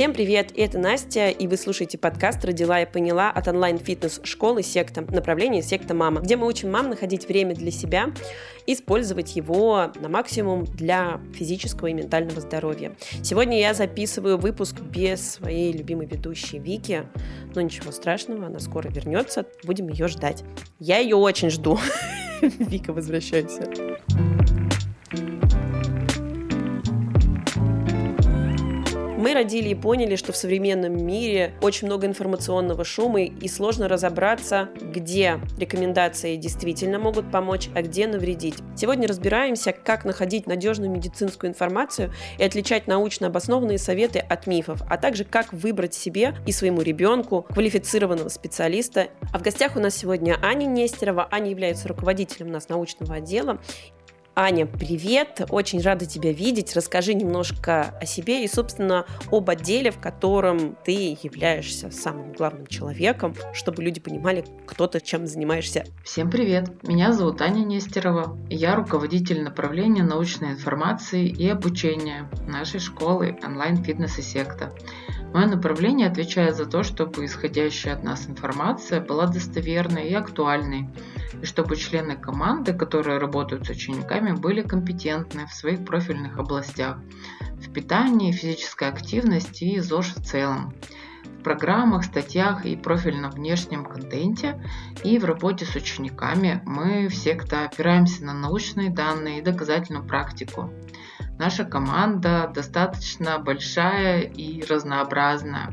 Всем привет, это Настя, и вы слушаете подкаст «Родила и поняла» от онлайн-фитнес-школы «Секта», направление «Секта Мама», где мы учим мам находить время для себя, использовать его на максимум для физического и ментального здоровья. Сегодня я записываю выпуск без своей любимой ведущей Вики, но ничего страшного, она скоро вернется, будем ее ждать. Я ее очень жду. Вика, возвращайся. Мы родили и поняли, что в современном мире очень много информационного шума и сложно разобраться, где рекомендации действительно могут помочь, а где навредить. Сегодня разбираемся, как находить надежную медицинскую информацию и отличать научно обоснованные советы от мифов, а также как выбрать себе и своему ребенку квалифицированного специалиста. А в гостях у нас сегодня Аня Нестерова. Аня является руководителем у нас научного отдела Аня, привет! Очень рада тебя видеть. Расскажи немножко о себе и, собственно, об отделе, в котором ты являешься самым главным человеком, чтобы люди понимали, кто ты чем занимаешься. Всем привет! Меня зовут Аня Нестерова. Я руководитель направления научной информации и обучения нашей школы онлайн-фитнес и секта. Мое направление отвечает за то, чтобы исходящая от нас информация была достоверной и актуальной, и чтобы члены команды, которые работают с учениками, были компетентны в своих профильных областях в питании, физической активности и ЗОЖ в целом в программах, статьях и профильном внешнем контенте и в работе с учениками мы все, кто опираемся на научные данные и доказательную практику. Наша команда достаточно большая и разнообразная.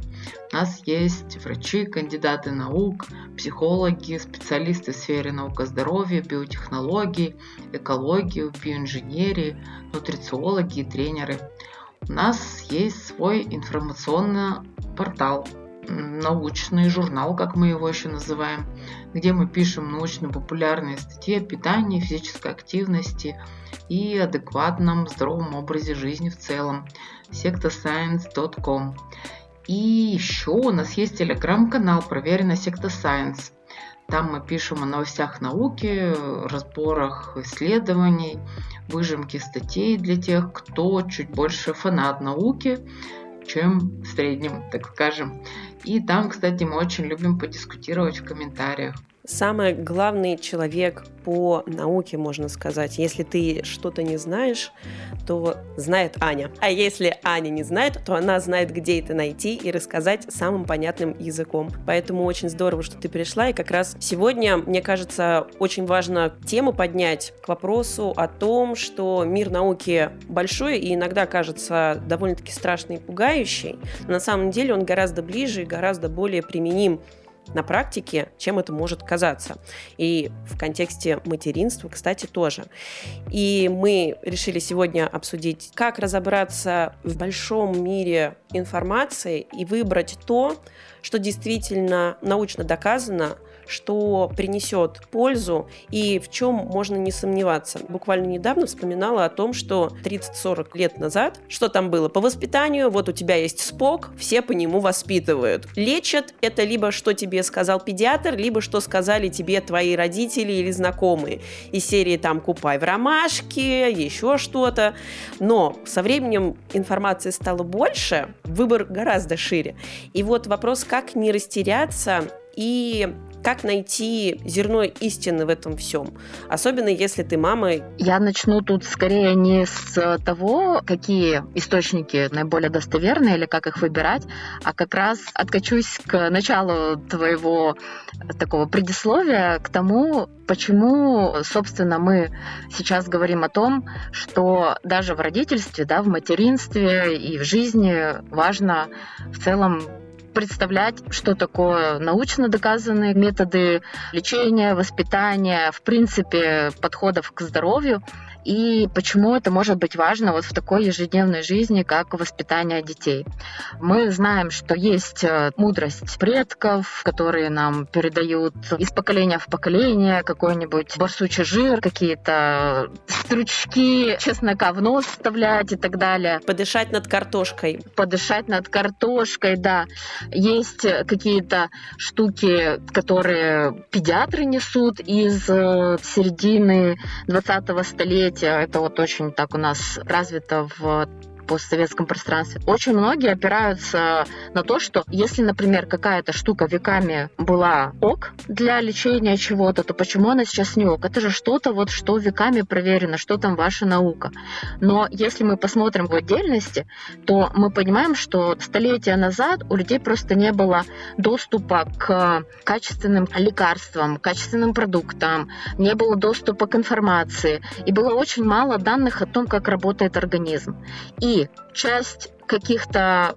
У нас есть врачи, кандидаты наук, психологи, специалисты в сфере наука здоровья, биотехнологий, экологии, биоинженерии, нутрициологи и тренеры. У нас есть свой информационный портал, научный журнал, как мы его еще называем, где мы пишем научно-популярные статьи о питании, физической активности и адекватном здоровом образе жизни в целом. sectascience.com И еще у нас есть телеграм-канал «Проверено Секта Science». Там мы пишем о новостях науки, разборах исследований, выжимки статей для тех, кто чуть больше фанат науки, чем в среднем, так скажем. И там, кстати, мы очень любим подискутировать в комментариях самый главный человек по науке, можно сказать. Если ты что-то не знаешь, то знает Аня. А если Аня не знает, то она знает, где это найти и рассказать самым понятным языком. Поэтому очень здорово, что ты пришла. И как раз сегодня, мне кажется, очень важно тему поднять к вопросу о том, что мир науки большой и иногда кажется довольно-таки страшный и пугающий. Но на самом деле он гораздо ближе и гораздо более применим на практике, чем это может казаться. И в контексте материнства, кстати, тоже. И мы решили сегодня обсудить, как разобраться в большом мире информации и выбрать то, что действительно научно доказано, что принесет пользу и в чем можно не сомневаться. Буквально недавно вспоминала о том, что 30-40 лет назад, что там было по воспитанию, вот у тебя есть спок, все по нему воспитывают. Лечат это либо что тебе сказал педиатр, либо что сказали тебе твои родители или знакомые. Из серии там «Купай в ромашке», еще что-то. Но со временем информации стало больше, выбор гораздо шире. И вот вопрос, как не растеряться и как найти зерно истины в этом всем? Особенно если ты мама. Я начну тут скорее не с того, какие источники наиболее достоверные или как их выбирать, а как раз откачусь к началу твоего такого предисловия, к тому, почему, собственно, мы сейчас говорим о том, что даже в родительстве, да, в материнстве и в жизни важно в целом представлять, что такое научно доказанные методы лечения, воспитания, в принципе, подходов к здоровью и почему это может быть важно вот в такой ежедневной жизни, как воспитание детей. Мы знаем, что есть э, мудрость предков, которые нам передают из поколения в поколение какой-нибудь барсучий жир, какие-то стручки, чеснока в нос вставлять и так далее. Подышать над картошкой. Подышать над картошкой, да. Есть какие-то штуки, которые педиатры несут из э, середины 20-го столетия, это вот очень так у нас развито в постсоветском пространстве. Очень многие опираются на то, что если, например, какая-то штука веками была ок для лечения чего-то, то почему она сейчас не ок? Это же что-то вот, что веками проверено, что там ваша наука. Но если мы посмотрим в отдельности, то мы понимаем, что столетия назад у людей просто не было доступа к качественным лекарствам, качественным продуктам, не было доступа к информации, и было очень мало данных о том, как работает организм. И часть каких-то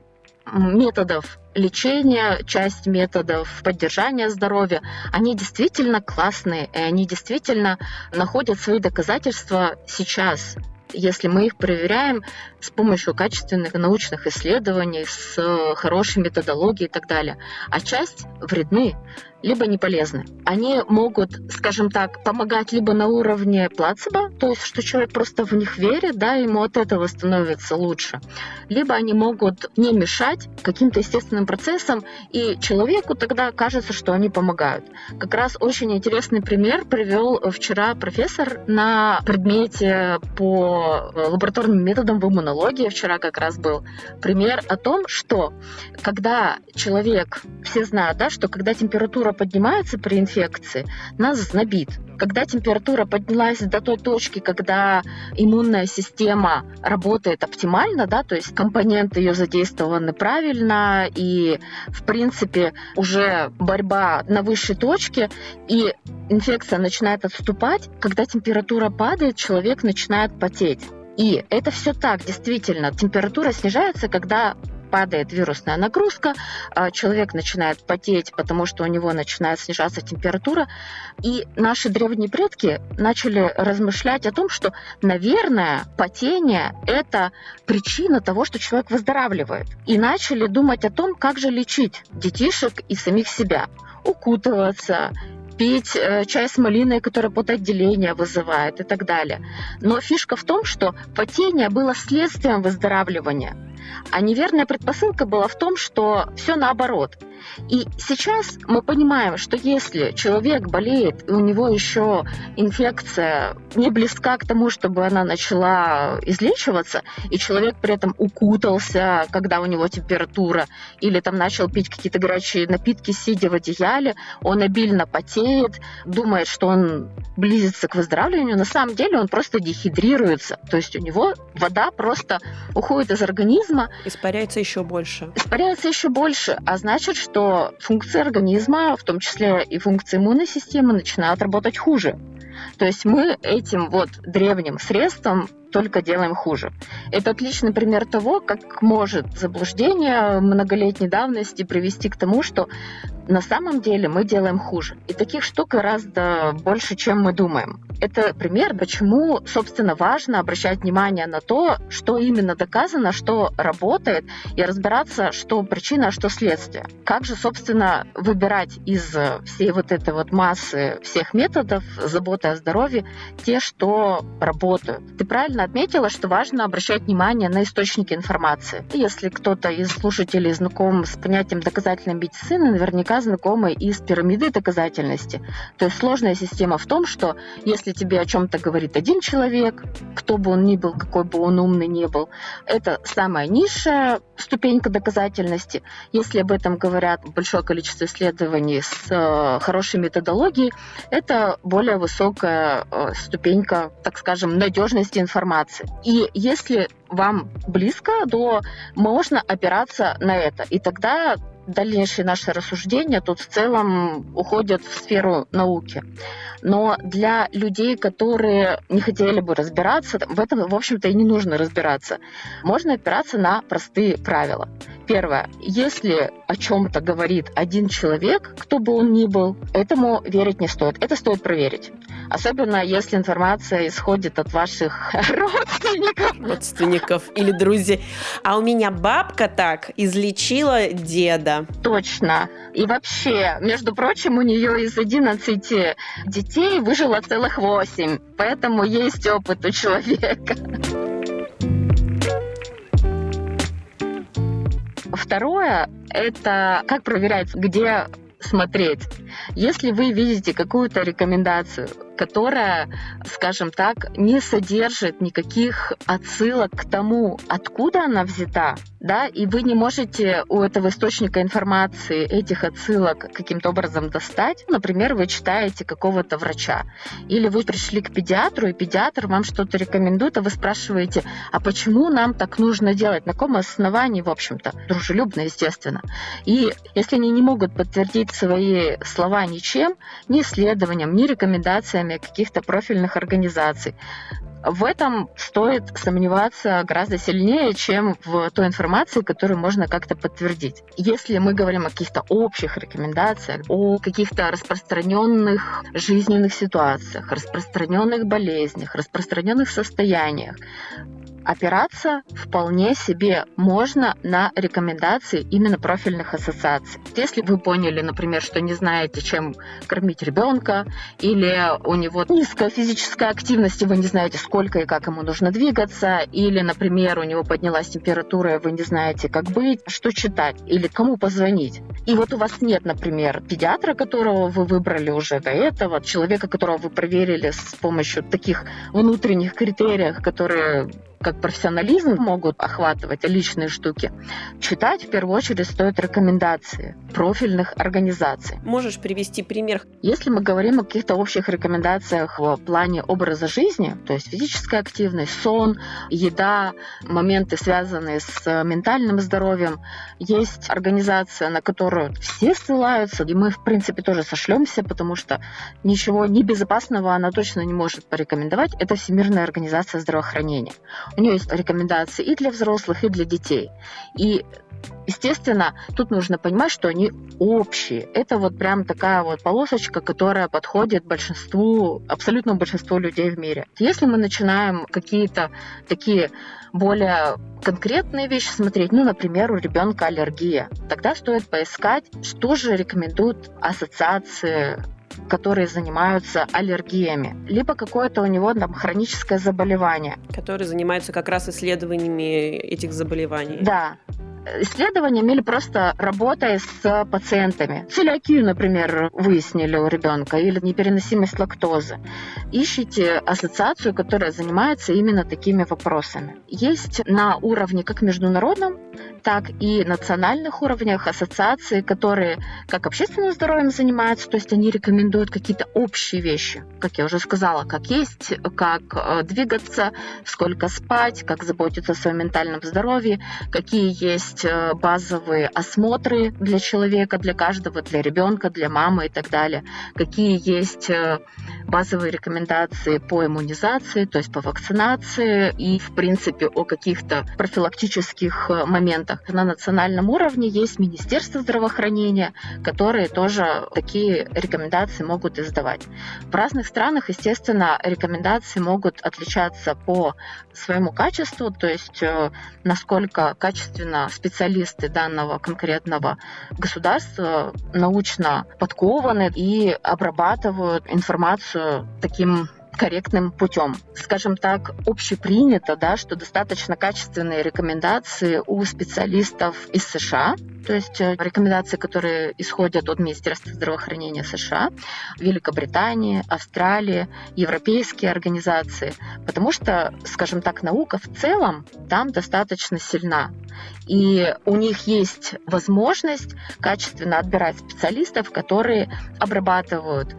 методов лечения, часть методов поддержания здоровья, они действительно классные, и они действительно находят свои доказательства сейчас. Если мы их проверяем с помощью качественных научных исследований, с хорошей методологией и так далее. А часть вредны либо не полезны. Они могут, скажем так, помогать либо на уровне плацебо, то есть что человек просто в них верит, да, ему от этого становится лучше, либо они могут не мешать каким-то естественным процессам, и человеку тогда кажется, что они помогают. Как раз очень интересный пример привел вчера профессор на предмете по лабораторным методам в иммунологии, вчера как раз был пример о том, что когда человек, все знают, да, что когда температура температура поднимается при инфекции, нас знобит. Когда температура поднялась до той точки, когда иммунная система работает оптимально, да, то есть компоненты ее задействованы правильно, и, в принципе, уже борьба на высшей точке, и инфекция начинает отступать, когда температура падает, человек начинает потеть. И это все так, действительно. Температура снижается, когда падает вирусная нагрузка, а, человек начинает потеть, потому что у него начинает снижаться температура. И наши древние предки начали размышлять о том, что, наверное, потение – это причина того, что человек выздоравливает. И начали думать о том, как же лечить детишек и самих себя. Укутываться, пить э, чай с малиной, который потоотделение вызывает и так далее. Но фишка в том, что потение было следствием выздоравливания. А неверная предпосылка была в том, что все наоборот. И сейчас мы понимаем, что если человек болеет, и у него еще инфекция не близка к тому, чтобы она начала излечиваться, и человек при этом укутался, когда у него температура, или там начал пить какие-то горячие напитки, сидя в одеяле, он обильно потеет, думает, что он близится к выздоравливанию, на самом деле он просто дехидрируется, то есть у него вода просто уходит из организма. Испаряется еще больше. Испаряется еще больше, а значит, что функции организма, в том числе и функции иммунной системы, начинают работать хуже. То есть мы этим вот древним средством только делаем хуже. Это отличный пример того, как может заблуждение многолетней давности привести к тому, что на самом деле мы делаем хуже. И таких штук гораздо больше, чем мы думаем. Это пример, почему, собственно, важно обращать внимание на то, что именно доказано, что работает, и разбираться, что причина, а что следствие. Как же, собственно, выбирать из всей вот этой вот массы всех методов заботы о здоровье те, что работают. Ты правильно отметила, что важно обращать внимание на источники информации. Если кто-то из слушателей знаком с понятием доказательной медицины, наверняка знакомы и с пирамидой доказательности. То есть сложная система в том, что если тебе о чем-то говорит один человек, кто бы он ни был, какой бы он умный ни был, это самая низшая ступенька доказательности. Если об этом говорят большое количество исследований с э, хорошей методологией, это более высокая э, ступенька, так скажем, надежности информации. И если вам близко, то можно опираться на это. И тогда дальнейшие наши рассуждения тут в целом уходят в сферу науки. Но для людей, которые не хотели бы разбираться, в этом, в общем-то, и не нужно разбираться. Можно опираться на простые правила. Первое. Если о чем-то говорит один человек, кто бы он ни был, этому верить не стоит. Это стоит проверить. Особенно если информация исходит от ваших родственников. Родственников или друзей. А у меня бабка так излечила деда. Точно. И вообще, между прочим, у нее из 11 детей выжило целых 8. Поэтому есть опыт у человека. Второе – это как проверять, где смотреть. Если вы видите какую-то рекомендацию, которая, скажем так, не содержит никаких отсылок к тому, откуда она взята, да, и вы не можете у этого источника информации этих отсылок каким-то образом достать. Например, вы читаете какого-то врача, или вы пришли к педиатру, и педиатр вам что-то рекомендует, а вы спрашиваете, а почему нам так нужно делать, на каком основании, в общем-то, дружелюбно, естественно. И если они не могут подтвердить свои слова ничем, ни исследованием, ни рекомендациями каких-то профильных организаций, в этом стоит сомневаться гораздо сильнее, чем в той информации, которую можно как-то подтвердить. Если мы говорим о каких-то общих рекомендациях, о каких-то распространенных жизненных ситуациях, распространенных болезнях, распространенных состояниях, опираться вполне себе можно на рекомендации именно профильных ассоциаций. Если вы поняли, например, что не знаете, чем кормить ребенка, или у него низкая физическая активность, и вы не знаете, сколько и как ему нужно двигаться, или, например, у него поднялась температура, и вы не знаете, как быть, что читать, или кому позвонить. И вот у вас нет, например, педиатра, которого вы выбрали уже до этого, человека, которого вы проверили с помощью таких внутренних критериев, которые как профессионализм могут охватывать личные штуки, читать в первую очередь стоит рекомендации профильных организаций. Можешь привести пример? Если мы говорим о каких-то общих рекомендациях в плане образа жизни, то есть физическая активность, сон, еда, моменты, связанные с ментальным здоровьем, есть организация, на которую все ссылаются, и мы, в принципе, тоже сошлемся, потому что ничего небезопасного она точно не может порекомендовать. Это Всемирная организация здравоохранения. У нее есть рекомендации и для взрослых, и для детей. И Естественно, тут нужно понимать, что они общие. Это вот прям такая вот полосочка, которая подходит большинству, абсолютно большинству людей в мире. Если мы начинаем какие-то такие более конкретные вещи смотреть, ну, например, у ребенка аллергия, тогда стоит поискать, что же рекомендуют ассоциации которые занимаются аллергиями, либо какое-то у него там хроническое заболевание. Которые занимаются как раз исследованиями этих заболеваний. Да, исследованиями или просто работая с пациентами. Целиакию, например, выяснили у ребенка или непереносимость лактозы. Ищите ассоциацию, которая занимается именно такими вопросами. Есть на уровне как международном, так и национальных уровнях ассоциации, которые как общественным здоровьем занимаются, то есть они рекомендуют какие-то общие вещи, как я уже сказала, как есть, как э, двигаться, сколько спать, как заботиться о своем ментальном здоровье, какие есть э, базовые осмотры для человека, для каждого, для ребенка, для мамы и так далее, какие есть э, базовые рекомендации по иммунизации, то есть по вакцинации и, в принципе, о каких-то профилактических моментах моментах. На национальном уровне есть Министерство здравоохранения, которые тоже такие рекомендации могут издавать. В разных странах, естественно, рекомендации могут отличаться по своему качеству, то есть э, насколько качественно специалисты данного конкретного государства научно подкованы и обрабатывают информацию таким корректным путем. Скажем так, общепринято, да, что достаточно качественные рекомендации у специалистов из США, то есть э, рекомендации, которые исходят от Министерства здравоохранения США, Великобритании, Австралии, европейские организации, потому что, скажем так, наука в целом там достаточно сильна. И у них есть возможность качественно отбирать специалистов, которые обрабатывают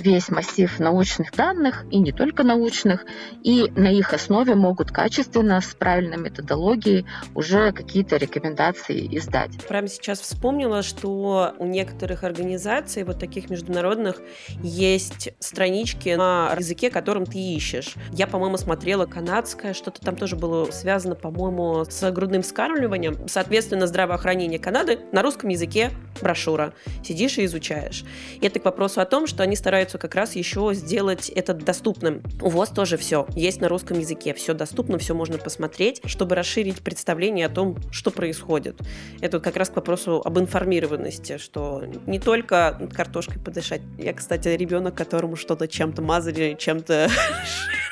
весь массив научных данных, и не только научных, и на их основе могут качественно, с правильной методологией уже какие-то рекомендации издать. Прямо сейчас вспомнила, что у некоторых организаций, вот таких международных, есть странички на языке, которым ты ищешь. Я, по-моему, смотрела канадское, что-то там тоже было связано, по-моему, с грудным вскармливанием. Соответственно, здравоохранение Канады на русском языке брошюра. Сидишь и изучаешь. И это к вопросу о том, что они стараются стараются как раз еще сделать это доступным. У ВОЗ тоже все есть на русском языке, все доступно, все можно посмотреть, чтобы расширить представление о том, что происходит. Это как раз к вопросу об информированности, что не только картошкой подышать. Я, кстати, ребенок, которому что-то чем-то мазали, чем-то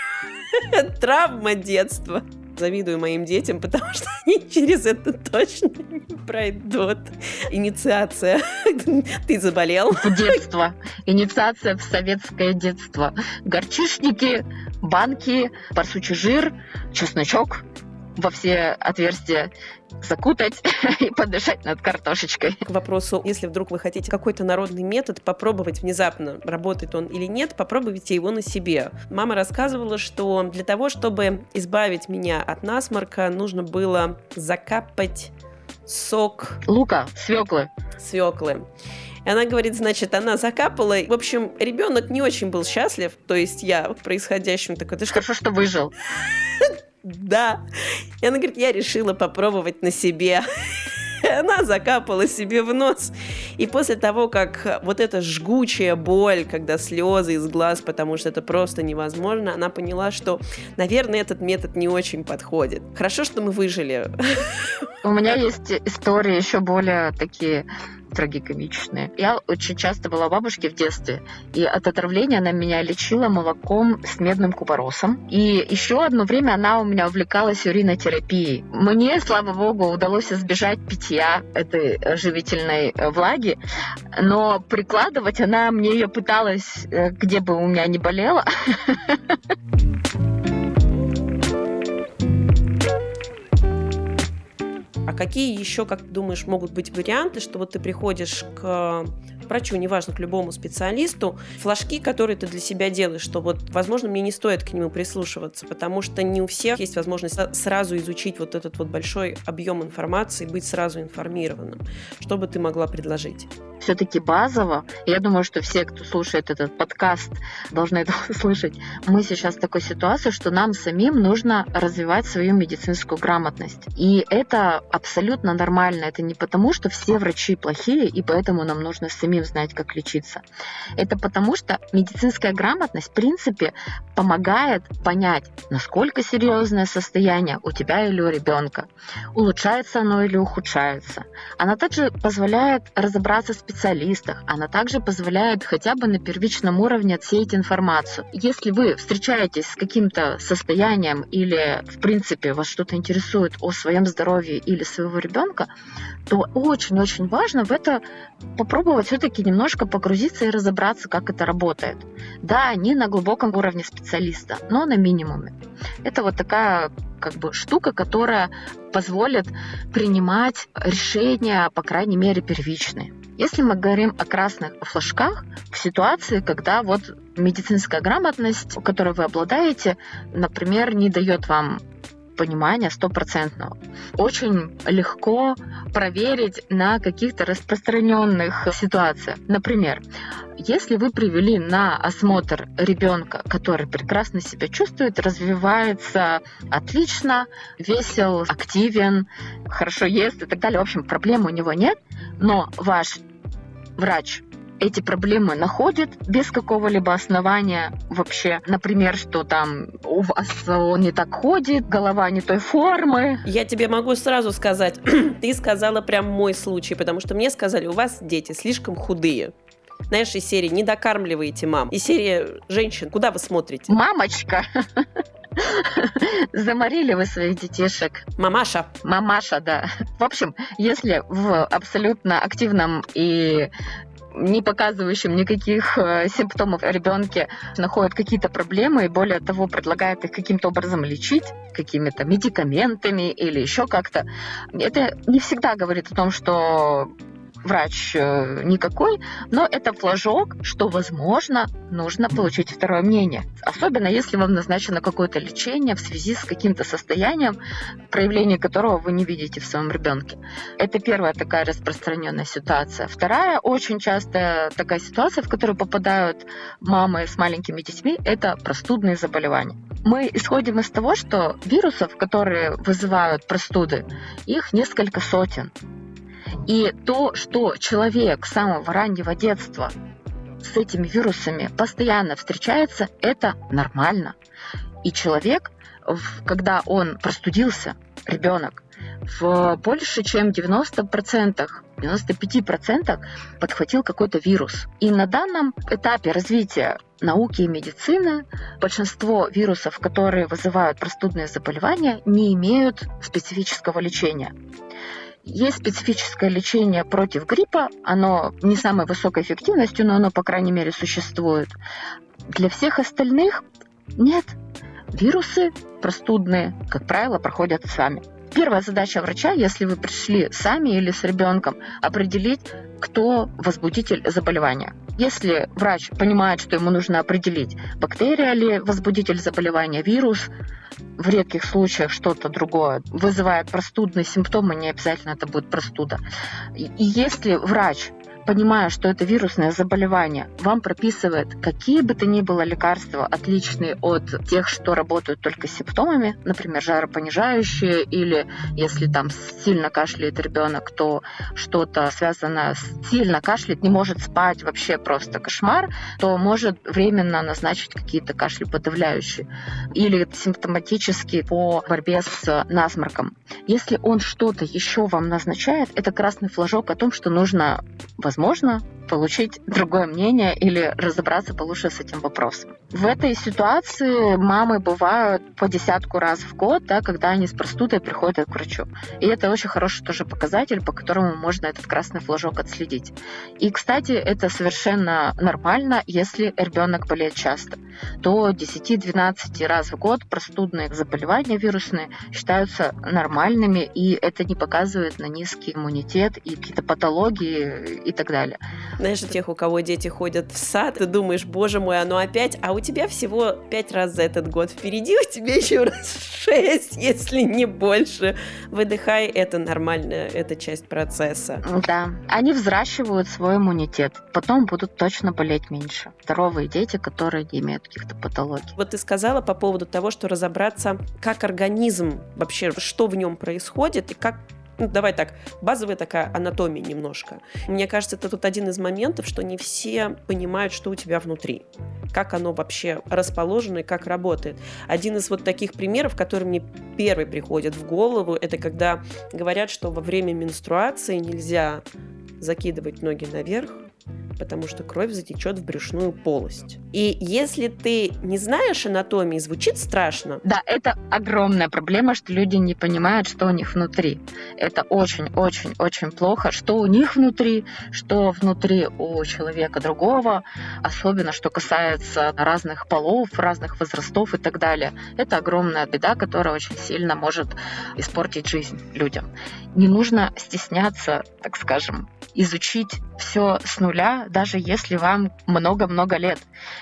травма детства. Завидую моим детям, потому что они через это точно пройдут. Инициация. Ты заболел. В детство. Инициация в советское детство. Горчишники, банки, барсучий жир, чесночок во все отверстия закутать и подышать над картошечкой. К вопросу, если вдруг вы хотите какой-то народный метод попробовать внезапно, работает он или нет, попробуйте его на себе. Мама рассказывала, что для того, чтобы избавить меня от насморка, нужно было закапать сок... Лука, свеклы. Свеклы. И она говорит, значит, она закапала. В общем, ребенок не очень был счастлив. То есть я в происходящем такой, ты что? Хорошо, что выжил. Да. И она говорит, я решила попробовать на себе. Она закапала себе в нос. И после того, как вот эта жгучая боль, когда слезы из глаз, потому что это просто невозможно, она поняла, что, наверное, этот метод не очень подходит. Хорошо, что мы выжили. У меня есть истории еще более такие трагикомичные. Я очень часто была у бабушки в детстве, и от отравления она меня лечила молоком с медным купоросом. И еще одно время она у меня увлекалась уринотерапией. Мне, слава богу, удалось избежать питья этой живительной влаги, но прикладывать она мне ее пыталась, э, где бы у меня не болело. какие еще, как ты думаешь, могут быть варианты, что вот ты приходишь к врачу, неважно, к любому специалисту, флажки, которые ты для себя делаешь, что вот, возможно, мне не стоит к нему прислушиваться, потому что не у всех есть возможность сразу изучить вот этот вот большой объем информации, быть сразу информированным. Что бы ты могла предложить? все-таки базово, я думаю, что все, кто слушает этот подкаст, должны это услышать, мы сейчас в такой ситуации, что нам самим нужно развивать свою медицинскую грамотность. И это абсолютно нормально. Это не потому, что все врачи плохие, и поэтому нам нужно самим знать, как лечиться. Это потому, что медицинская грамотность, в принципе, помогает понять, насколько серьезное состояние у тебя или у ребенка, улучшается оно или ухудшается. Она также позволяет разобраться с специалистах. Она также позволяет хотя бы на первичном уровне отсеять информацию. Если вы встречаетесь с каким-то состоянием или, в принципе, вас что-то интересует о своем здоровье или своего ребенка, то очень-очень важно в это попробовать все-таки немножко погрузиться и разобраться, как это работает. Да, не на глубоком уровне специалиста, но на минимуме. Это вот такая как бы штука, которая позволит принимать решения, по крайней мере, первичные. Если мы говорим о красных флажках, в ситуации, когда вот медицинская грамотность, которой вы обладаете, например, не дает вам понимания стопроцентного. Очень легко проверить на каких-то распространенных ситуациях. Например, если вы привели на осмотр ребенка, который прекрасно себя чувствует, развивается отлично, весел, активен, хорошо ест и так далее, в общем, проблем у него нет, но ваш врач эти проблемы находит без какого-либо основания вообще. Например, что там у вас он не так ходит, голова не той формы. Я тебе могу сразу сказать, ты сказала прям мой случай, потому что мне сказали, у вас дети слишком худые. Знаешь, из серии «Не докармливаете мам». Из серии «Женщин». Куда вы смотрите? Мамочка. Заморили вы своих детишек. Мамаша. Мамаша, да. В общем, если в абсолютно активном и не показывающим никаких э, симптомов ребенке находят какие-то проблемы и более того предлагают их каким-то образом лечить какими-то медикаментами или еще как-то. Это не всегда говорит о том, что врач э, никакой, но это флажок, что, возможно, нужно получить второе мнение. Особенно если вам назначено какое-то лечение в связи с каким-то состоянием, проявление которого вы не видите в своем ребенке. Это первая такая распространенная ситуация. Вторая очень частая такая ситуация, в которую попадают мамы с маленькими детьми, это простудные заболевания. Мы исходим из того, что вирусов, которые вызывают простуды, их несколько сотен. И то, что человек с самого раннего детства с этими вирусами постоянно встречается, это нормально. И человек, когда он простудился, ребенок, в больше чем 90%, 95% подхватил какой-то вирус. И на данном этапе развития науки и медицины большинство вирусов, которые вызывают простудные заболевания, не имеют специфического лечения. Есть специфическое лечение против гриппа, оно не самой высокой эффективностью, но оно, по крайней мере, существует. Для всех остальных нет. Вирусы простудные, как правило, проходят сами. Первая задача врача, если вы пришли сами или с ребенком, определить, кто возбудитель заболевания. Если врач понимает, что ему нужно определить, бактерия ли возбудитель заболевания, вирус, в редких случаях что-то другое вызывает простудные симптомы, не обязательно это будет простуда. И если врач понимая, что это вирусное заболевание, вам прописывает какие бы то ни было лекарства, отличные от тех, что работают только с симптомами, например, жаропонижающие, или если там сильно кашляет ребенок, то что-то связано с сильно кашляет, не может спать, вообще просто кошмар, то может временно назначить какие-то кашлеподавляющие или симптоматически по борьбе с насморком. Если он что-то еще вам назначает, это красный флажок о том, что нужно возможно получить другое мнение или разобраться получше с этим вопросом. В этой ситуации мамы бывают по десятку раз в год, да, когда они с простудой приходят к врачу. И это очень хороший тоже показатель, по которому можно этот красный флажок отследить. И, кстати, это совершенно нормально, если ребенок болеет часто. До 10-12 раз в год простудные заболевания вирусные считаются нормальными, и это не показывает на низкий иммунитет и какие-то патологии и так далее. Знаешь, у тех, у кого дети ходят в сад, ты думаешь, боже мой, оно опять, а у тебя всего пять раз за этот год впереди, у тебя еще раз шесть, если не больше. Выдыхай, это нормально, это часть процесса. Да, они взращивают свой иммунитет, потом будут точно болеть меньше. Здоровые дети, которые не имеют каких-то патологий. Вот ты сказала по поводу того, что разобраться, как организм вообще, что в нем происходит и как ну, давай так, базовая такая анатомия немножко. Мне кажется, это тут один из моментов, что не все понимают, что у тебя внутри, как оно вообще расположено и как работает. Один из вот таких примеров, который мне первый приходит в голову, это когда говорят, что во время менструации нельзя закидывать ноги наверх, потому что кровь затечет в брюшную полость. И если ты не знаешь анатомии, звучит страшно. Да, это огромная проблема, что люди не понимают, что у них внутри. Это очень-очень-очень плохо, что у них внутри, что внутри у человека другого, особенно что касается разных полов, разных возрастов и так далее. Это огромная беда, которая очень сильно может испортить жизнь людям. Не нужно стесняться, так скажем, изучить все с нуля, даже если вам много-много лет.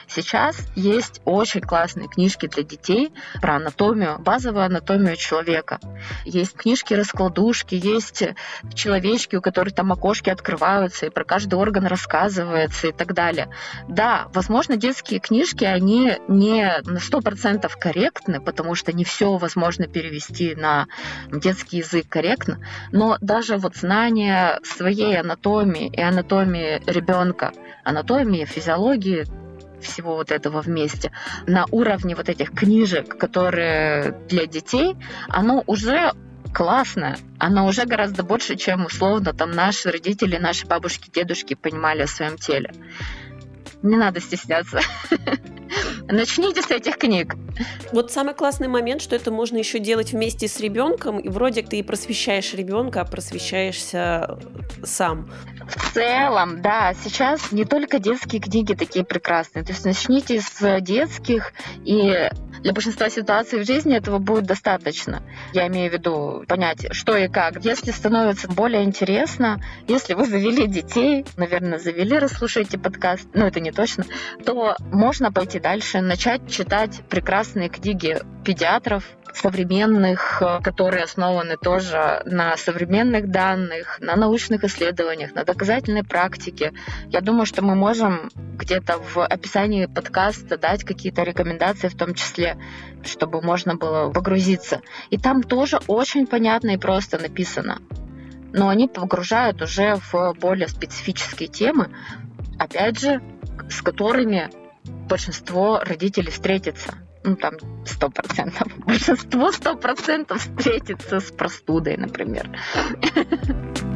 Сейчас есть очень классные книжки для детей про анатомию, базовую анатомию человека. Есть книжки-раскладушки, есть человечки, у которых там окошки открываются, и про каждый орган рассказывается и так далее. Да, возможно, детские книжки, они не на 100% корректны, потому что не все возможно перевести на детский язык корректно, но даже вот знание своей анатомии и анатомии ребенка, анатомии, физиологии, всего вот этого вместе, на уровне вот этих книжек, которые для детей, оно уже классно, оно уже гораздо больше, чем условно там наши родители, наши бабушки, дедушки понимали о своем теле. Не надо стесняться. Начните с этих книг. Вот самый классный момент, что это можно еще делать вместе с ребенком, и вроде ты и просвещаешь ребенка, а просвещаешься сам. В целом, да, сейчас не только детские книги такие прекрасные. То есть начните с детских, и для большинства ситуаций в жизни этого будет достаточно. Я имею в виду понять, что и как. Если становится более интересно, если вы завели детей, наверное, завели, расслушайте подкаст, но это не точно, то можно пойти дальше, начать читать прекрасные книги педиатров, современных, э, которые основаны тоже на современных данных, на научных исследованиях, на доказательной практике. Я думаю, что мы можем где-то в описании подкаста дать какие-то рекомендации в том числе, чтобы можно было погрузиться. И там тоже очень понятно и просто написано. Но они погружают уже в более специфические темы, опять же, с которыми большинство родителей встретится ну, там, сто процентов. Большинство сто процентов встретится с простудой, например.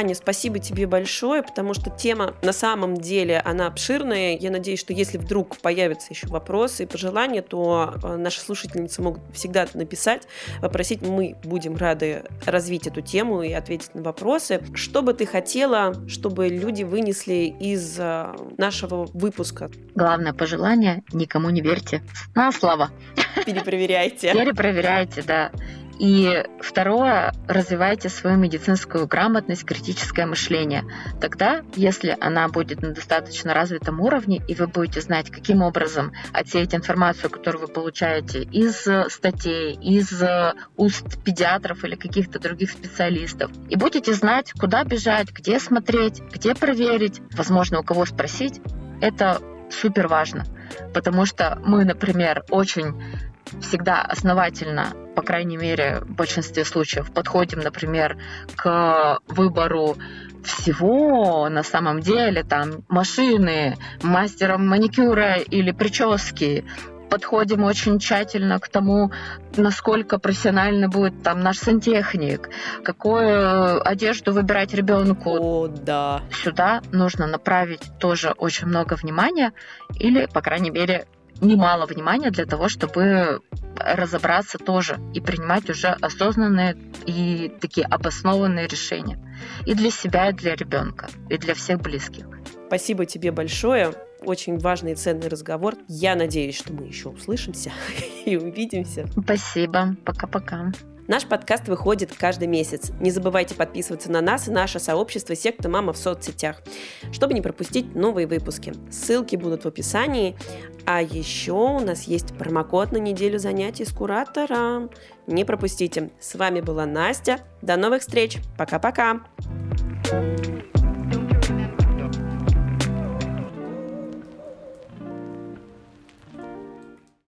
Аня, спасибо тебе большое, потому что тема на самом деле, она обширная. Я надеюсь, что если вдруг появятся еще вопросы и пожелания, то э, наши слушательницы могут всегда написать, попросить. Мы будем рады развить эту тему и ответить на вопросы. Что бы ты хотела, чтобы люди вынесли из э, нашего выпуска? Главное пожелание – никому не верьте. На слово. Перепроверяйте. Перепроверяйте, да. И второе, развивайте свою медицинскую грамотность, критическое мышление. Тогда, если она будет на достаточно развитом уровне, и вы будете знать, каким образом отсеять информацию, которую вы получаете из статей, из уст педиатров или каких-то других специалистов, и будете знать, куда бежать, где смотреть, где проверить, возможно, у кого спросить, это супер важно. Потому что мы, например, очень всегда основательно, по крайней мере, в большинстве случаев, подходим, например, к выбору всего на самом деле, там, машины, мастером маникюра или прически, подходим очень тщательно к тому, насколько профессионально будет там наш сантехник, какую одежду выбирать ребенку. О, да. Сюда нужно направить тоже очень много внимания или, по крайней мере, немало внимания для того, чтобы разобраться тоже и принимать уже осознанные и такие обоснованные решения. И для себя, и для ребенка, и для всех близких. Спасибо тебе большое. Очень важный и ценный разговор. Я надеюсь, что мы еще услышимся и увидимся. Спасибо. Пока-пока. Наш подкаст выходит каждый месяц. Не забывайте подписываться на нас и наше сообщество «Секта Мама» в соцсетях, чтобы не пропустить новые выпуски. Ссылки будут в описании. А еще у нас есть промокод на неделю занятий с куратором. Не пропустите. С вами была Настя. До новых встреч. Пока-пока. thank you